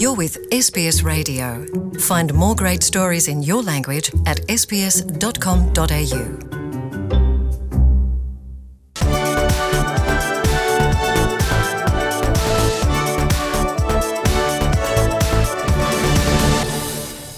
You're with SBS Radio. Find more great stories in your language at sbs.com.au.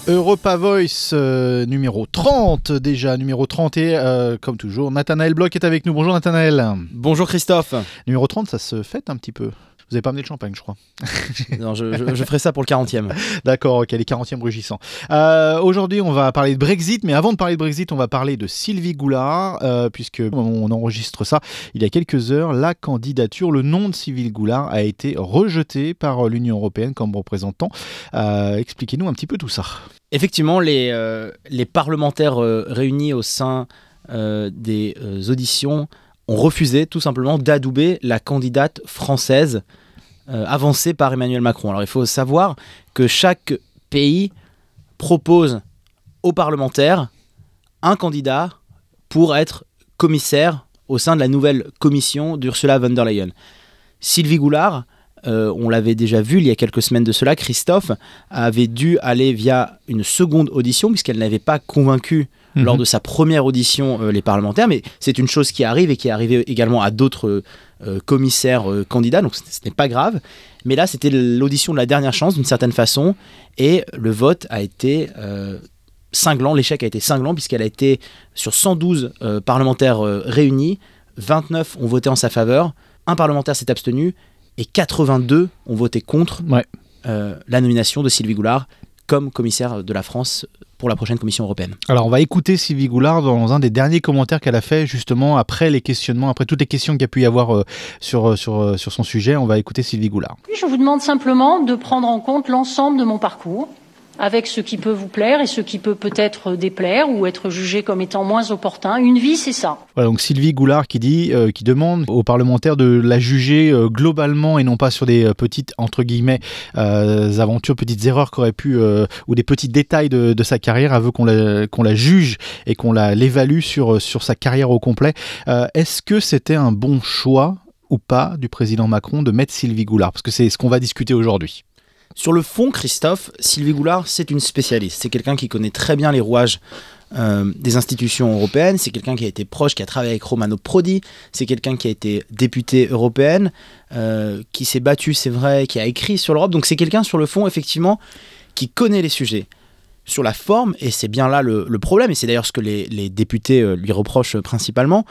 Europa Voice euh, numéro 30 déjà, numéro 30 et euh, comme toujours, Nathanaël Bloch est avec nous. Bonjour Nathanaël. Bonjour Christophe. Numéro 30, ça se fête un petit peu. Vous avez pas amené le champagne, je crois. non, je, je, ferai ça pour le 40e. D'accord, ok, les 40e rugissants. Euh, Aujourd'hui, on va parler de Brexit, mais avant de parler de Brexit, on va parler de Sylvie Goulard, euh, puisque on enregistre ça il y a quelques heures. La candidature, le nom de Sylvie Goulard a été rejeté par l'Union européenne comme représentant. Euh, Expliquez-nous un petit peu tout ça. Effectivement, les, euh, les parlementaires réunis au sein des auditions ont refusé tout simplement d'adouber la candidate française euh, avancée par Emmanuel Macron. Alors il faut savoir que chaque pays propose aux parlementaires un candidat pour être commissaire au sein de la nouvelle commission d'Ursula von der Leyen. Sylvie Goulard, euh, on l'avait déjà vu il y a quelques semaines de cela, Christophe avait dû aller via une seconde audition puisqu'elle n'avait pas convaincu mmh. lors de sa première audition euh, les parlementaires, mais c'est une chose qui arrive et qui est arrivée également à d'autres euh, commissaires candidats, donc ce n'est pas grave. Mais là, c'était l'audition de la dernière chance d'une certaine façon, et le vote a été cinglant, l'échec a été cinglant puisqu'elle a été sur 112 euh, parlementaires réunis, 29 ont voté en sa faveur, un parlementaire s'est abstenu et 82 ont voté contre ouais. la nomination de Sylvie Goulard comme commissaire de la France pour la prochaine Commission européenne. Alors on va écouter Sylvie Goulard dans un des derniers commentaires qu'elle a fait justement après les questionnements, après toutes les questions qu'il y a pu y avoir euh, sur, sur, sur son sujet. On va écouter Sylvie Goulard. Je vous demande simplement de prendre en compte l'ensemble de mon parcours avec ce qui peut vous plaire et ce qui peut peut-être déplaire ou être jugé comme étant moins opportun. Une vie, c'est ça. Voilà, donc Sylvie Goulard qui dit, euh, qui demande aux parlementaires de la juger euh, globalement et non pas sur des euh, petites entre guillemets aventures, petites erreurs qu'aurait pu ou des petits détails de, sa carrière. Elle veut qu'on la, qu'on la juge et qu'on la l'évalue sur sur sa carrière au complet. Est-ce que c'était un bon choix ou pas du président Macron de mettre Sylvie Goulard? Parce que c'est ce qu'on va discuter aujourd'hui. Sur le fond, Christophe, Sylvie Goulard, c'est une spécialiste. C'est quelqu'un qui connaît très bien les rouages euh, des institutions européennes. C'est quelqu'un qui a été proche, qui a travaillé avec Romano Prodi. C'est quelqu'un qui a été députée européenne, euh, qui s'est battu, c'est vrai, qui a écrit sur l'Europe. Donc c'est quelqu'un sur le fond, effectivement, qui connaît les sujets. Sur la forme, et c'est bien là le, problème, et c'est d'ailleurs ce que les, les députés euh, lui reprochent principalement,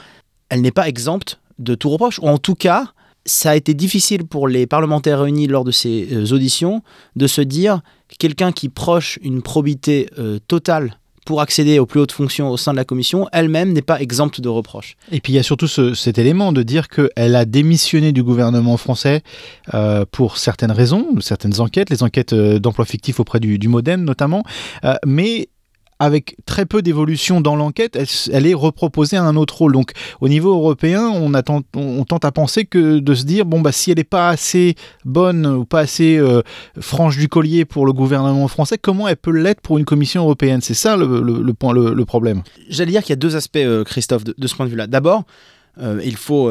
elle n'est pas exempte de tout reproche, ou en tout cas, ça a été difficile pour les parlementaires réunis lors de ces euh, auditions de se dire quelqu'un qui proche une probité euh, totale pour accéder aux plus hautes fonctions au sein de la commission, elle-même n'est pas exempte de reproches. Et puis il y a surtout ce, cet élément de dire qu'elle a démissionné du gouvernement français euh, pour certaines raisons, certaines enquêtes, les enquêtes d'emploi fictif auprès du, Modem notamment, mais avec très peu d'évolution dans l'enquête, elle, est reproposée à un autre rôle. Donc, au niveau européen, on, tente à penser que de se dire, bon, bah, si elle n'est pas assez bonne ou pas assez euh, franche du collier pour le gouvernement français, comment elle peut l'être pour une commission européenne? C'est ça le, point, le, problème. J'allais dire qu'il y a deux aspects, euh, Christophe, de, ce point de vue-là. D'abord, euh, il, faut,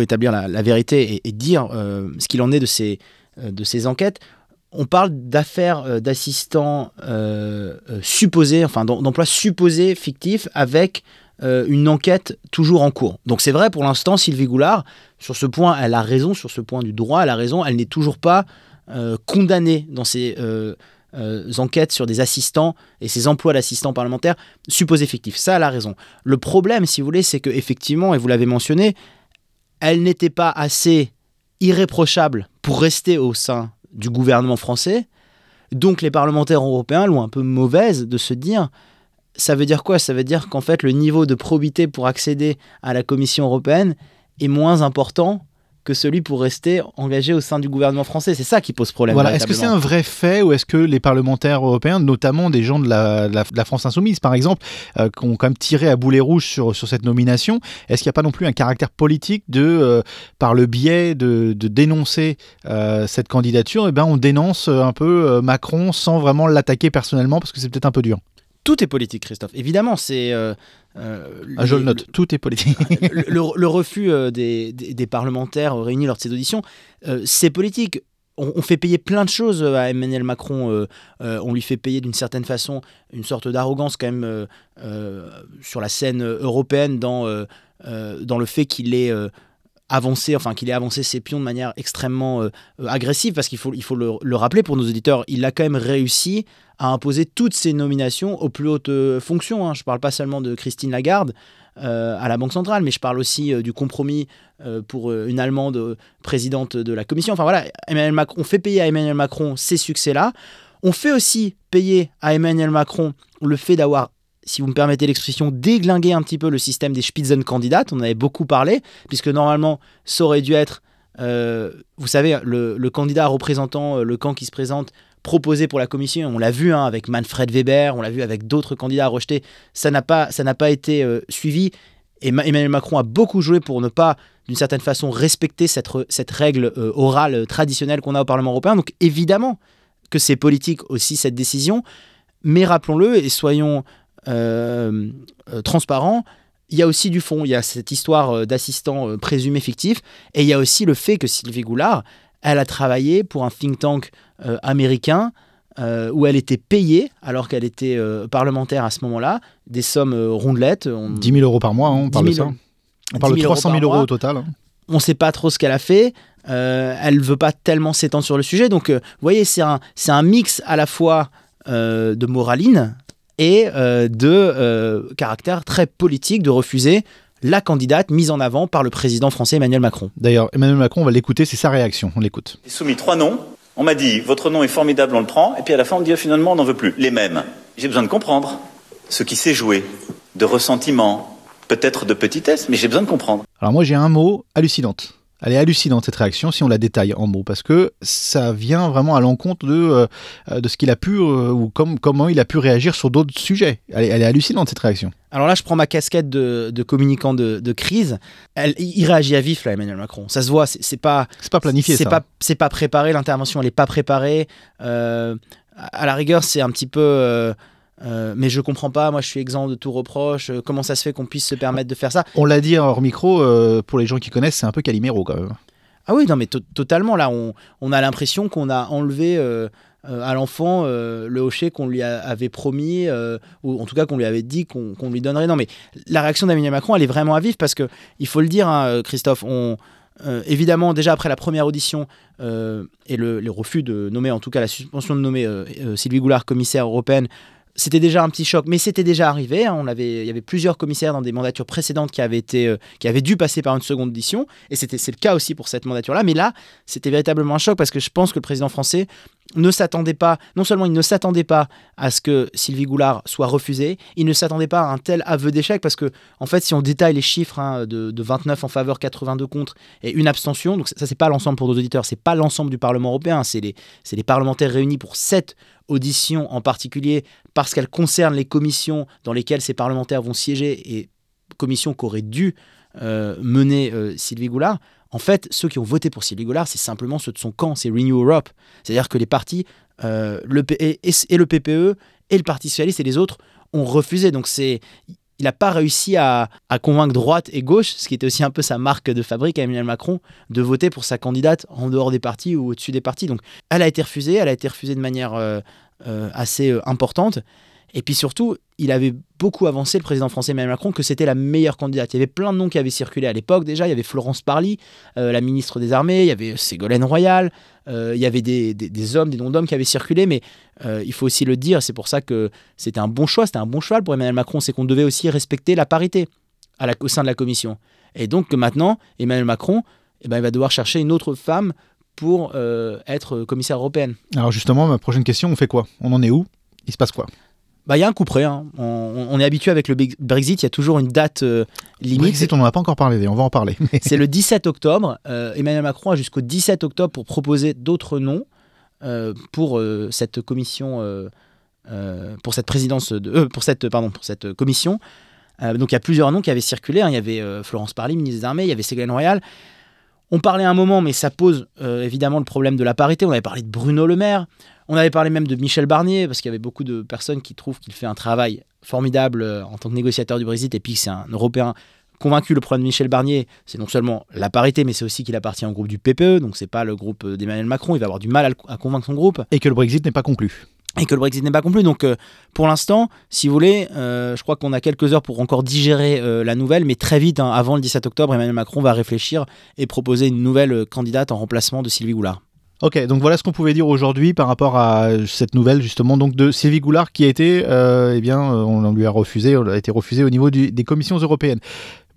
établir la, vérité et, dire ce qu'il en est de ces enquêtes on parle d'affaires euh, d'assistants euh, euh, supposés, enfin d'emplois supposés fictifs avec une enquête toujours en cours. Donc c'est vrai pour l'instant, Sylvie Goulard, sur ce point, elle a raison, sur ce point du droit, elle a raison, elle n'est toujours pas condamnée dans euh, enquêtes sur des assistants et ces emplois d'assistants parlementaires supposés fictifs. Ça, elle a raison. Le problème, si vous voulez, c'est que effectivement, et vous l'avez mentionné, elle n'était pas assez irréprochable pour rester au sein du gouvernement français. Donc les parlementaires européens l'ont un peu mauvaise de se dire ça veut dire quoi? Ça veut dire qu'en fait le niveau de probité pour accéder à la Commission européenne est moins important que celui pour rester engagé au sein du gouvernement français. C'est ça qui pose problème. Voilà. Est-ce que c'est un vrai fait ou est-ce que les parlementaires européens, notamment des gens de la, de la, de la France insoumise par exemple, euh, qui ont quand même tiré à boulet rouge sur, sur cette nomination, est-ce qu'il n'y a pas non plus un caractère politique de, euh, par le biais de, de dénoncer euh, cette candidature, et eh ben on dénonce un peu Macron sans vraiment l'attaquer personnellement parce que c'est peut-être un peu dur? Tout est politique, Christophe. Évidemment, c'est. Euh, euh, ah, je le note, tout est politique. le, le, le, refus euh, des, des, des, parlementaires réunis lors de ces auditions, c'est politique. on, fait payer plein de choses à Emmanuel Macron. on lui fait payer d'une certaine façon une sorte d'arrogance quand même sur la scène européenne dans, dans le fait qu'il est avancé, enfin qu'il ait avancé ses pions de manière extrêmement agressive, parce qu'il faut, il faut le, le, rappeler pour nos auditeurs, il a quand même réussi à imposer toutes ses nominations aux plus hautes fonctions. Hein. Je ne parle pas seulement de Christine Lagarde, euh, à la Banque centrale, mais je parle aussi euh, du compromis euh, pour une Allemande présidente de la Commission. Enfin voilà, Emmanuel Macron, on fait payer à Emmanuel Macron ces succès-là. On fait aussi payer à Emmanuel Macron le fait d'avoir si vous me permettez l'expression, déglinguer un petit peu le système des Spitzenkandidaten. On en avait beaucoup parlé, puisque normalement, ça aurait dû être, vous savez, le, candidat représentant le camp qui se présente proposé pour la commission. On l'a vu hein, avec Manfred Weber, on l'a vu avec d'autres candidats rejetés. Ça n'a pas, ça n'a pas été euh, suivi. Et Emmanuel Macron a beaucoup joué pour ne pas, d'une certaine façon, respecter cette, cette règle euh, orale euh, traditionnelle qu'on a au Parlement européen. Donc évidemment que c'est politique aussi cette décision. Mais rappelons-le et soyons transparents, il y a aussi du fond. Il y a cette histoire d'assistant présumé fictif. Et il y a aussi le fait que Sylvie Goulard, elle a travaillé pour un think tank euh, américain euh, où elle était payée, alors qu'elle était euh, parlementaire à ce moment-là, des sommes rondelettes. 10 000 euros par mois, hein, on parle de ça. On parle de 300 000 euros, au total. Hein. On ne sait pas trop ce qu'elle a fait. elle ne veut pas tellement s'étendre sur le sujet. Donc, vous voyez, c'est un, c'est un mix à la fois de moraline et de caractère très politique de refuser la candidate mise en avant par le président français Emmanuel Macron. D'ailleurs, Emmanuel Macron, on va l'écouter, c'est sa réaction. On l'écoute. J'ai soumis trois noms. On m'a dit, votre nom est formidable, on le prend. Et puis à la fin, on me dit, finalement, on n'en veut plus. Les mêmes. J'ai besoin de comprendre ce qui s'est joué, de ressentiment, peut-être de petitesse, mais j'ai besoin de comprendre. Alors moi, j'ai un mot hallucinante. Elle est hallucinante cette réaction si on la détaille en mots parce que ça vient vraiment à l'encontre de, euh, de ce qu'il a pu euh, ou comme, comment il a pu réagir sur d'autres sujets. Elle est, elle est, hallucinante cette réaction. Alors là, je prends ma casquette de, de communicant de, de, crise. Elle, il réagit à vif là, Emmanuel Macron. Ça se voit, c'est pas c'est pas planifié, c'est pas c'est pas préparé. L'intervention, elle est pas préparée. Euh, à la rigueur, c'est un petit peu euh, mais je comprends pas, moi je suis exempt de tout reproche. Euh, comment ça se fait qu'on puisse se permettre de faire ça? On l'a dit hors micro, euh, pour les gens qui connaissent, c'est un peu Calimero quand même. Ah oui, non, mais totalement. Là, on, on a l'impression qu'on a enlevé à l'enfant le hocher qu'on lui avait promis, ou en tout cas qu'on lui avait dit qu'on lui donnerait. Non, mais la réaction d'Emmanuel Macron, elle est vraiment à vif parce que il faut le dire, hein, Christophe, on. évidemment, déjà après la première audition et le, le, refus de nommer, en tout cas la suspension de nommer Sylvie Goulard commissaire européenne, c'était déjà un petit choc, mais c'était déjà arrivé. Hein. Il y avait plusieurs commissaires dans des mandatures précédentes qui avaient, été, euh, qui avaient dû passer par une seconde audition, et c'est le cas aussi pour cette mandature-là. Mais là, c'était véritablement un choc parce que je pense que le président français ne s'attendait pas, non seulement il ne s'attendait pas à ce que Sylvie Goulard soit refusée, il ne s'attendait pas à un tel aveu d'échec parce que, en fait, si on détaille les chiffres hein, de, 29 en faveur, 82 contre et une abstention, donc ça, c'est pas l'ensemble pour nos auditeurs, c'est pas l'ensemble du Parlement européen, c'est les, c'est les parlementaires réunis pour cette audition en particulier parce qu'elle concerne les commissions dans lesquelles ces parlementaires vont siéger et commissions qu'aurait dû euh, mener euh, Sylvie Goulard. En fait, ceux qui ont voté pour Sylvie Goulard, c'est simplement ceux de son camp, c'est Renew Europe. C'est-à-dire que les partis, euh, le, et, et, le PPE, et le Parti Socialiste et les autres ont refusé. Donc c'est il n'a pas réussi à, convaincre droite et gauche, ce qui était aussi un peu sa marque de fabrique à Emmanuel Macron, de voter pour sa candidate en dehors des partis ou au-dessus des partis. Donc elle a été refusée, elle a été refusée de manière euh, euh, assez importante. Et puis surtout, il avait beaucoup avancé, le président français Emmanuel Macron, que c'était la meilleure candidate. Il y avait plein de noms qui avaient circulé à l'époque déjà. Il y avait Florence Parly, la ministre des Armées, il y avait Ségolène Royal, il y avait des, hommes, des noms d'hommes qui avaient circulé, mais euh, il faut aussi le dire, c'est pour ça que c'était un bon choix, c'était un bon cheval pour Emmanuel Macron, c'est qu'on devait aussi respecter la parité au sein de la commission. Et donc maintenant, Emmanuel Macron, eh ben, il va devoir chercher une autre femme pour euh, être commissaire européenne. Alors justement, ma prochaine question, on fait quoi? On en est où? Il se passe quoi? Bah, il y a un coup près. Hein. On, est habitué avec le Brexit, il y a toujours une date euh, limite. Brexit, on n'en a pas encore parlé, on va en parler. C'est le 17 octobre. Emmanuel Macron a jusqu'au 17 octobre pour proposer d'autres noms. Euh, pour euh, cette commission, euh, pour cette présidence, de, pour cette, pardon, pour cette commission. donc il y a plusieurs noms qui avaient circulé. Hein. Il y avait Florence Parly, ministre des Armées, il y avait Ségolène Royal. On parlait un moment, mais ça pose évidemment le problème de la parité. On avait parlé de Bruno Le Maire, on avait parlé même de Michel Barnier, parce qu'il y avait beaucoup de personnes qui trouvent qu'il fait un travail formidable en tant que négociateur du Brexit, et puis c'est un Européen convaincu le problème de Michel Barnier, c'est non seulement la parité, mais c'est aussi qu'il appartient au groupe du PPE, donc c'est pas le groupe d'Emmanuel Macron, il va avoir du mal à, convaincre son groupe. Et que le Brexit n'est pas conclu et que le Brexit n'est pas conclu. Donc, euh, pour l'instant, si vous voulez, euh, je crois qu'on a quelques heures pour encore digérer euh, la nouvelle, mais très vite, hein, avant le 17 octobre, Emmanuel Macron va réfléchir et proposer une nouvelle candidate en remplacement de Sylvie Goulard. Ok, donc voilà ce qu'on pouvait dire aujourd'hui par rapport à cette nouvelle justement donc de Sylvie Goulard qui a été, eh bien, on lui a refusé, on a été refusé au niveau des commissions européennes.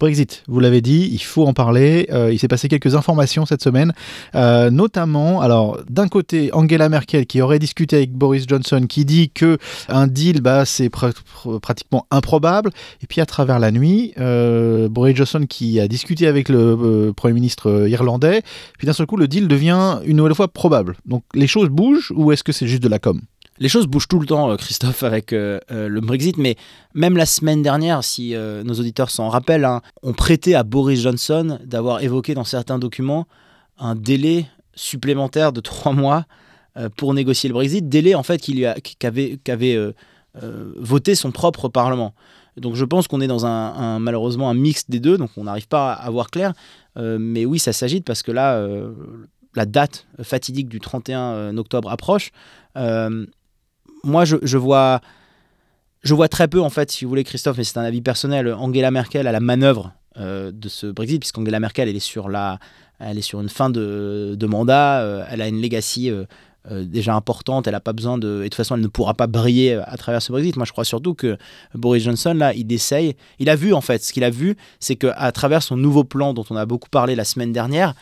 Brexit, vous l'avez dit, il faut en parler. Euh, il s'est passé quelques informations cette semaine, euh, notamment, alors d'un côté Angela Merkel qui aurait discuté avec Boris Johnson, qui dit que un deal, bah, c'est pratiquement improbable. Et puis à travers la nuit, euh, Boris Johnson qui a discuté avec le premier ministre irlandais. Puis d'un seul coup, le deal devient une nouvelle fois probable. Donc les choses bougent ou est-ce que c'est juste de la com? Les choses bougent tout le temps, euh, Christophe, avec euh, euh, le Brexit, mais même la semaine dernière, si nos auditeurs s'en rappellent, hein, on prêtait à Boris Johnson d'avoir évoqué dans certains documents un délai supplémentaire de trois mois pour négocier le Brexit, délai en fait qu'avait voté son propre Parlement. Donc je pense qu'on est dans un, malheureusement un mix des deux, donc on n'arrive pas à, voir clair. mais oui, ça s'agite parce que là, la date fatidique du 31 octobre approche moi, je, vois, je vois très peu, en fait, si vous voulez, Christophe, mais c'est un avis personnel, Angela Merkel à la manœuvre euh, de ce Brexit, puisqu'Angela Merkel, elle est sur, la, elle est sur une fin de, mandat, euh, elle a une legacy euh, déjà importante, elle n'a pas besoin de... Et de toute façon, elle ne pourra pas briller à travers ce Brexit. Moi, je crois surtout que Boris Johnson, là, il essaye... Il a vu, en fait, ce qu'il a vu, c'est qu'à travers son nouveau plan dont on a beaucoup parlé la semaine dernière,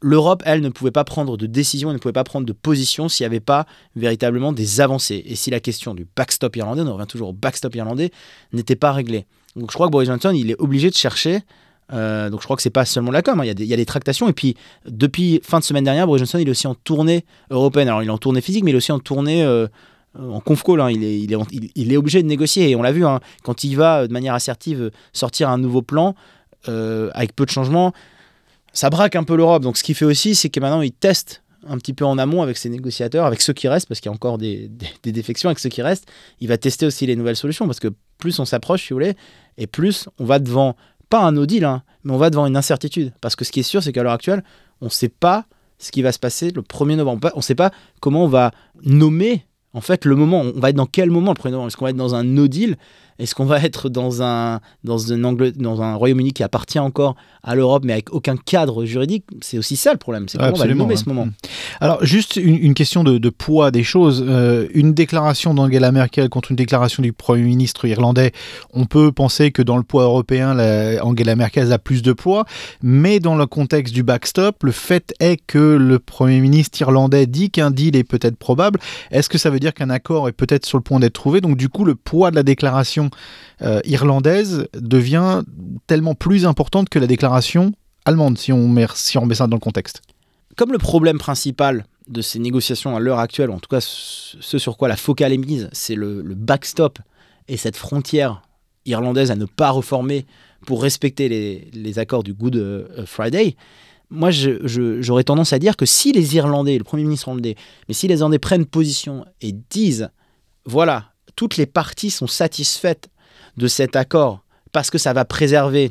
l'Europe, elle, ne pouvait pas prendre de décision, elle ne pouvait pas prendre de position s'il n'y avait pas véritablement des avancées. Et si la question du backstop irlandais, on revient toujours au backstop irlandais, n'était pas réglée. Donc je crois que Boris Johnson, il est obligé de chercher. Euh, donc je crois que c'est pas seulement la com, hein. il, y a des, tractations. Et puis depuis fin de semaine dernière, Boris Johnson, il est aussi en tournée européenne. Alors il est en tournée physique, mais il est aussi en tournée euh, en conf call. Hein. Il, est, obligé de négocier. Et on l'a vu, hein, quand il va de manière assertive sortir un nouveau plan, euh, avec peu de changements, ça braque un peu l'Europe. Donc ce qu'il fait aussi, c'est que maintenant il teste un petit peu en amont avec ses négociateurs, avec ceux qui restent, parce qu'il y a encore des, défections avec ceux qui restent. Il va tester aussi les nouvelles solutions, parce que plus on s'approche, si vous voulez, et plus on va devant, pas un no deal, hein, mais on va devant une incertitude. Parce que ce qui est sûr, c'est qu'à l'heure actuelle, on ne sait pas ce qui va se passer le 1er novembre. On ne sait pas comment on va nommer, en fait, le moment. On va être dans quel moment le 1er novembre? Est-ce qu'on va être dans un no deal est-ce qu'on va être dans un, dans un, dans un Royaume-Uni qui appartient encore à l'Europe, mais avec aucun cadre juridique? C'est aussi ça le problème. C'est comment on va le nommer ce moment. Mm. Alors, juste une, question de, poids des choses. Euh, une déclaration d'Angela Merkel contre une déclaration du Premier ministre irlandais, on peut penser que dans le poids européen, Angela Merkel a plus de poids, mais dans le contexte du backstop, le fait est que le Premier ministre irlandais dit qu'un deal est peut-être probable. Est-ce que ça veut dire qu'un accord est peut-être sur le point d'être trouvé? Donc, du coup, le poids de la déclaration euh, irlandaise devient tellement plus importante que la déclaration allemande, si on, met, si on met ça dans le contexte. Comme le problème principal de ces négociations à l'heure actuelle, en tout cas ce sur quoi la focale est mise, c'est le, backstop et cette frontière irlandaise à ne pas reformer pour respecter les, accords du Good euh, Friday, moi j'aurais tendance à dire que si les Irlandais, le Premier ministre irlandais, mais si les Irlandais prennent position et disent, voilà, toutes les parties sont satisfaites de cet accord parce que ça va préserver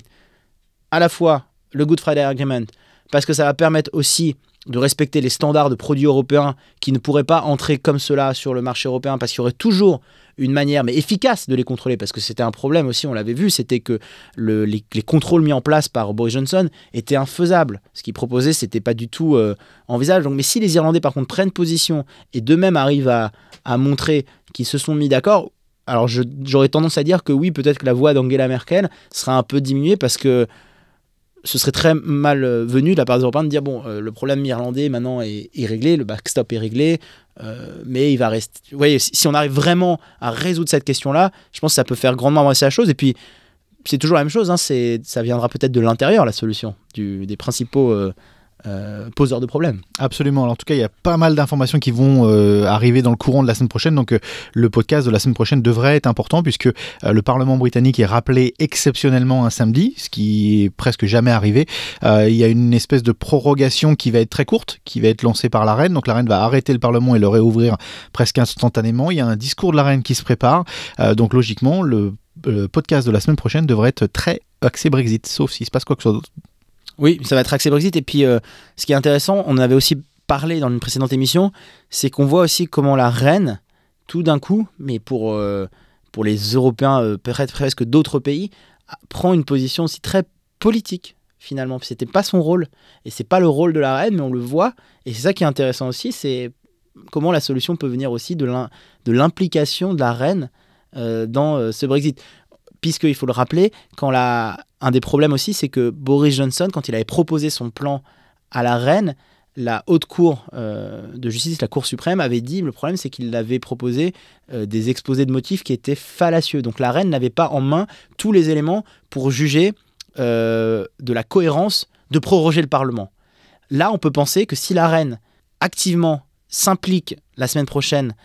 à la fois le Good Friday Agreement, parce que ça va permettre aussi de respecter les standards de produits européens qui ne pourraient pas entrer comme cela sur le marché européen parce qu'il y aurait toujours une manière mais efficace de les contrôler parce que c'était un problème aussi, on l'avait vu, c'était que les, contrôles mis en place par Boris Johnson étaient infaisables. Ce qu'il proposait, c'était pas du tout euh, envisageable. Mais si les Irlandais par contre prennent position et d'eux-mêmes arrivent à montrer qu'ils se sont mis d'accord, alors j'aurais tendance à dire que oui, peut-être que la voix d'Angela Merkel sera un peu diminuée parce que ce serait très mal venu de la part des Européens de dire bon, euh, le problème irlandais maintenant est, réglé, le backstop est réglé, euh, mais il va rester. Vous voyez, si, on arrive vraiment à résoudre cette question-là, je pense que ça peut faire grandement avancer la chose. Et puis, c'est toujours la même chose, hein, ça viendra peut-être de l'intérieur, la solution, du, des principaux. Euh, euh, poseur de problèmes. Absolument. en tout cas, il y a pas mal d'informations qui vont euh, arriver dans le courant de la semaine prochaine. Donc, euh, le podcast de la semaine prochaine devrait être important puisque le Parlement britannique est rappelé exceptionnellement un samedi, ce qui est presque jamais arrivé. il y a une espèce de prorogation qui va être très courte, qui va être lancée par la reine. Donc, la reine va arrêter le Parlement et le réouvrir presque instantanément. Il y a un discours de la reine qui se prépare. donc, logiquement, le podcast de la semaine prochaine devrait être très axé Brexit, sauf s'il se passe quoi que ce soit. Oui, ça va être axé Brexit. Et puis, euh, ce qui est intéressant, on avait aussi parlé dans une précédente émission, c'est qu'on voit aussi comment la reine, tout d'un coup, mais pour, euh, pour les Européens, euh, peut-être presque d'autres pays, prend une position aussi très politique finalement. C'était pas son rôle et c'est pas le rôle de la reine, mais on le voit. Et c'est ça qui est intéressant aussi, c'est comment la solution peut venir aussi de l'implication de la reine dans ce Brexit puisqu'il faut le rappeler, quand la... un des problèmes aussi, c'est que Boris Johnson, quand il avait proposé son plan à la reine, la haute cour euh, de justice, la Cour suprême, avait dit, le problème c'est qu'il avait proposé euh, des exposés de motifs qui étaient fallacieux. Donc la reine n'avait pas en main tous les éléments pour juger euh, de la cohérence de proroger le Parlement. Là, on peut penser que si la reine activement s'implique la semaine prochaine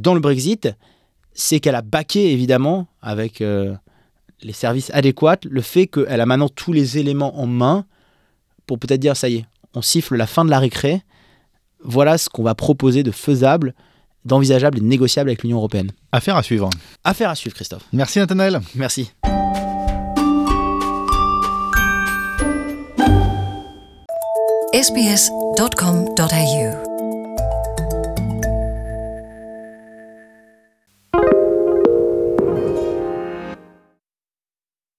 dans le Brexit, c'est qu'elle a baqué évidemment avec euh, les services adéquats le fait qu'elle a maintenant tous les éléments en main pour peut-être dire ça y est, on siffle la fin de la récré. Voilà ce qu'on va proposer de faisable, d'envisageable et de négociable avec l'Union européenne. Affaire à suivre. Affaire à suivre, Christophe. Merci Nathanaël. Merci. sbs.com.au